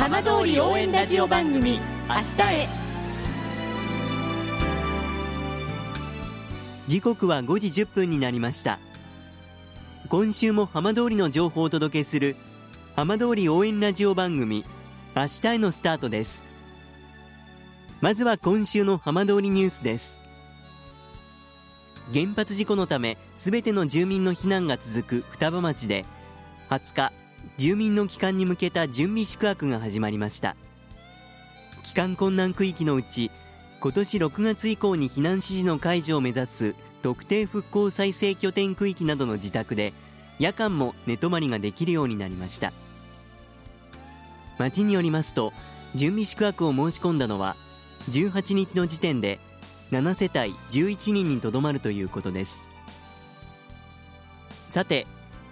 浜通り応援ラジオ番組明日へ。時刻は5時1分になりました。今週も浜通りの情報をお届けする浜通り応援ラジオ番組明日へのスタートです。まずは今週の浜通りニュースです。原発事故のためすべての住民の避難が続く双葉町で20日住民の帰還に向けた準備宿泊が始まりました。帰還困難区域のうち今年6月以降に避難指示の解除を目指す特定復興再生拠点区域などの自宅で夜間も寝泊まりができるようになりました。町によりますと準備宿泊を申し込んだのは18日の時点で7世帯11人にとどまるということです。さて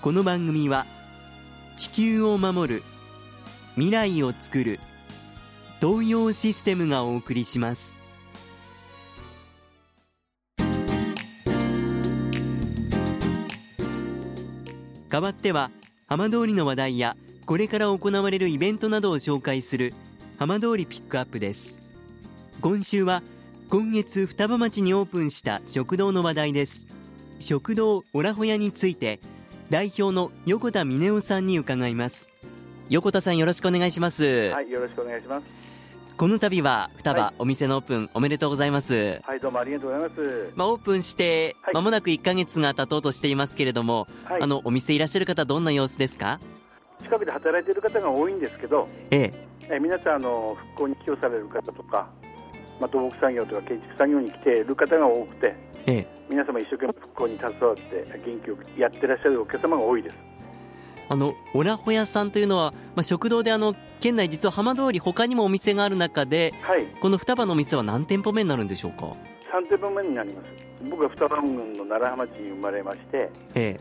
この番組は地球を守る未来をつくる東洋システムがお送りします。代わっては浜通りの話題やこれから行われるイベントなどを紹介する浜通りピックアップです。今週は今月双葉町にオープンした食堂の話題です。食堂オラホヤについて代表の横田峰夫さんに伺います。横田さんよろしくお願いします。はいよろしくお願いします。この度は双葉、はい。お店のオープンおめでとうございます。はいどうもありがとうございます。まあ、オープンしてはい。間もなく1ヶ月が経とうとしていますけれども、はい。あのお店いらっしゃる方どんな様子ですか？近くで働いている方が多いんですけどええ。え皆さんあの復興に寄与される方とか、まあ、土木作業とか建築作業に来ている方が多くてええ。皆様一生懸命復興に携わって元気よくやってらっしゃるお客様が多いです。あのオラホヤさんというのは、まあ、食堂であの県内実は浜通り他にもお店がある中ではい。この双葉のお店は何店舗目になるんでしょうか？3店舗目になります。僕は双葉郡の楢葉町に生まれましてえ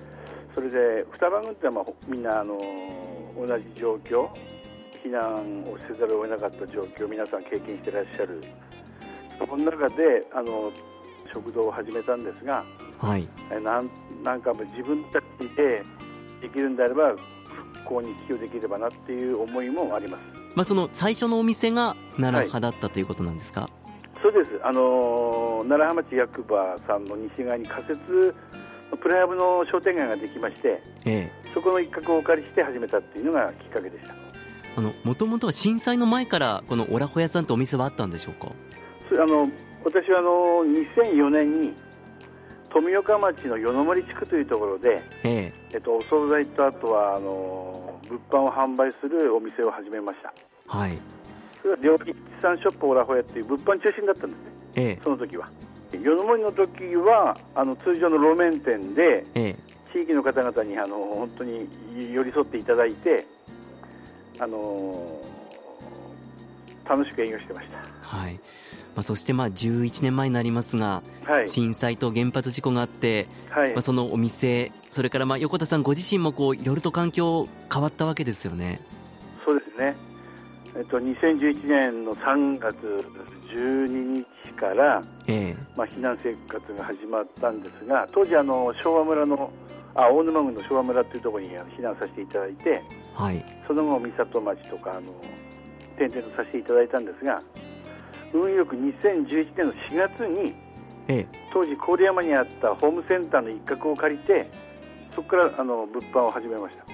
それで双葉郡ってまあほみんなあの同じ状況避難をせざるを得なかった状況を皆さん経験してらっしゃるその中であの食堂を始めたんですがえはい。えなんなんかもう自分たちでできるんであれば復興に寄与できればなっていう思いもあります。まあ、その最初のお店が奈良派だったということなんですか、そうです。あの楢葉町役場さんの西側に仮設プレハブの商店街ができましてええ。そこの一角をお借りして始めたっていうのがきっかけでした。あのもともとは震災の前からこのオラホヤさんってお店はあったんでしょうか？あの私はあの2004年に富岡町の与野森地区というところで、ええ。っと、お惣菜とあとはあの物販を販売するお店を始めました。えはい。それは料理地産ショップオラホヤっていう物販中心だったんですね。ええ。その時は。与野森の時はあの通常の路面店でええ。地域の方々にあの本当に寄り添っていただいてあの楽しく営業してましはいまあ、そしてまあ11年前になりますが、たはい。震災と原発事故があって、はい。まあ、そのお店それからまあ横田さんご自身もこういろいろと環境変わったわけですよね。そうですね、えっと、2011年の3月12日から、ええ。まあ、避難生活が始まったんですが当時あの昭和村のあ大沼郡の昭和村というところに避難させていただいてはい。その後三里町とかあの転々とさせていただいたんですが運よく2011年の4月にええ。当時郡山にあったホームセンターの一角を借りてそこからあの物販を始めました。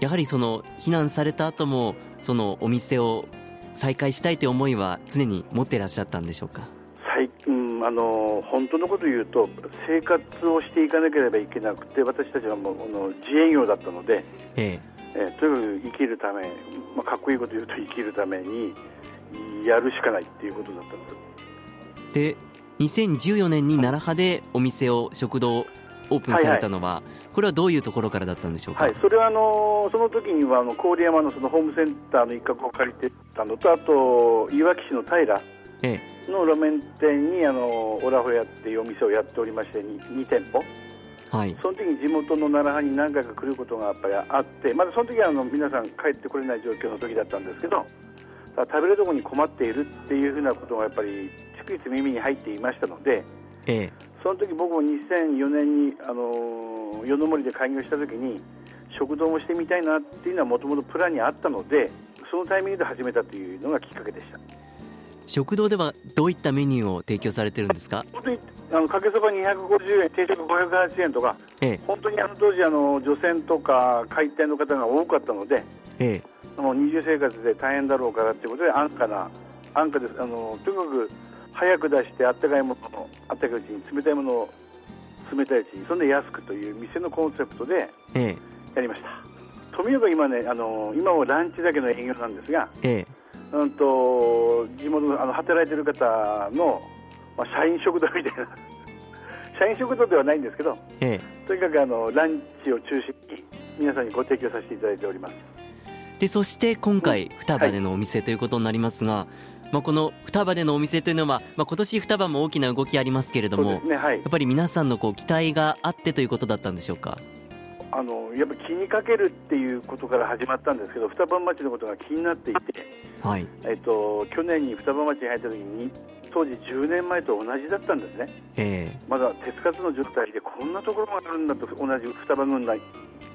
やはりその避難された後もそのお店を再開したいという思いは常に持っていらっしゃったんでしょうか？最うん、あの本当のことを言うと生活をしていかなければいけなくて私たちはもうあの自営業だったので、ええ。ーとにかく生きるため、まあ、かっこいいこと言うと生きるためにやるしかないっていうことだったんですえで2014年に奈良派でお店を食堂をオープンされたのは、はいはい、これはどういうところからだったんでしょうか、はい、それはあのその時にはあの郡山のそのホームセンターの一角を借りてたのとあといわき市の平の路面店にあのオラホヤっていうお店をやっておりまして 2, 2店舗。はい、その時に地元の奈良藩に何回か来ることがやっぱりあってまだその時はあの皆さん帰ってこれない状況の時だったんですけど食べるところに困っているっていうふうなことがやっぱり逐一耳に入っていましたので、ええ、その時僕も2004年にあの夜の森で開業した時に食堂もしてみたいなっていうのはもともとプランにあったのでそのタイミングで始めたというのがきっかけでした。食堂ではどういったメニューを提供されてるんですか？本当にあのかけそば250円定食580円とか、ええ、本当にあの当時あの女性とか開店の方が多かったので、ええ、もう二重生活で大変だろうからということで安価な安価です。あのとにかく早く出してあったかいものあったかいうちに冷たいものを冷たいうちにそんで安くという店のコンセプトでやりました、ええ、富岡今ねあの今はランチだけの営業なんですが、ええ、うんと地元のあの働いてる方の、まあ、社員食堂みたいな。社員食堂ではないんですけど、ええ、とにかくあのランチを中心に皆さんにご提供させていただいておりますでそして今回双葉でのお店ということになりますが、はいまあ、この双葉でのお店というのは、まあ、今年双葉も大きな動きありますけれども、ねはい、やっぱり皆さんのこう期待があってということだったんでしょうか？あのやっぱ気にかけるっていうことから始まったんですけど双葉町のことが気になっていて、はい。えっと、去年に双葉町に入った時に当時10年前と同じだったんですね、えー、まだ手つかずの状態でこんなところがあるんだと同じ双葉軍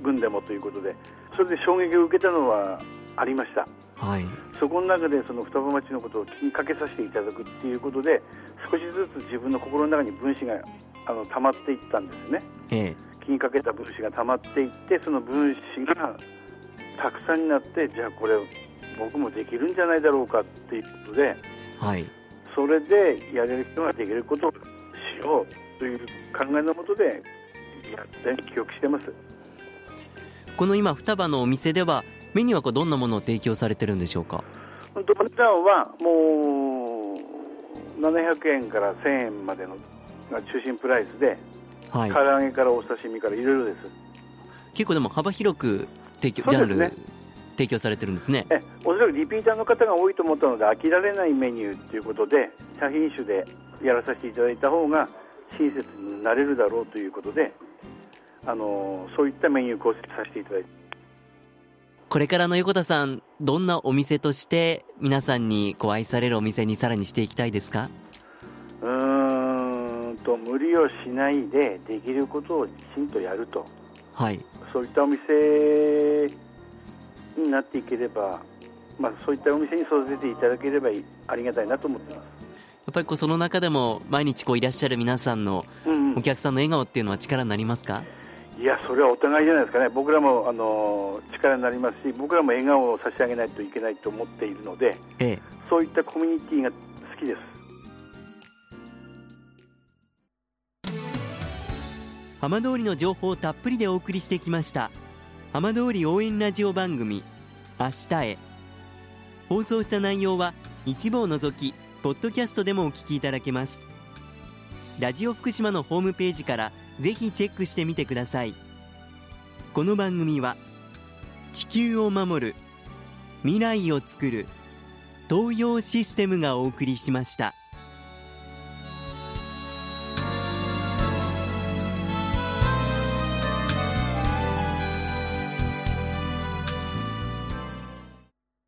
軍でもということでそれで衝撃を受けたのはありました、はい、そこの中でその双葉町のことを気にかけさせていただくっていうことで少しずつ自分の心の中に分子があの溜まっていったんですね、ええ、気にかけた分子が溜まっていってその分子がたくさんになってじゃあこれ僕もできるんじゃないだろうかっていうことで、はい、それでやれる人ができることをしようという考えのもとでやって記憶してますこの今双葉のお店ではメニューはこうどんなものを提供されてるんでしょうか？お値段はもう700円から1000円までのが中心プライスで、はい、唐揚げからお刺身からいろいろです。結構でも幅広く提供、ね、ジャンル提供されてるんですね。えおそらくリピーターの方が多いと思ったので飽きられないメニューということで多品種でやらさせていただいた方が親切になれるだろうということであのそういったメニュー構成させていただいてこれからの横田さん、どんなお店として皆さんにご愛されるお店にさらにしていきたいですか？うーんと無理をしないでできることをきちんとやると、はい、そういったお店になっていければ、まあ、そういったお店に育てていただければありがたいなと思ってます。やっぱりこうその中でも毎日こういらっしゃる皆さんのお客さんの笑顔っていうのは力になりますか、うんいや、それはお互いじゃないですかね、僕らもあの力になりますし、僕らも笑顔を差し上げないといけないと思っているので、ええ、そういったコミュニティが好きです。浜通りの情報をたっぷりでお送りしてきました。浜通り応援ラジオ番組明日へ。放送した内容は一部を除きポッドキャストでもお聞きいただけます。ラジオ福島のホームページからぜひチェックしてみてくださいこの番組は地球を守る未来をつくる東洋システムがお送りしました。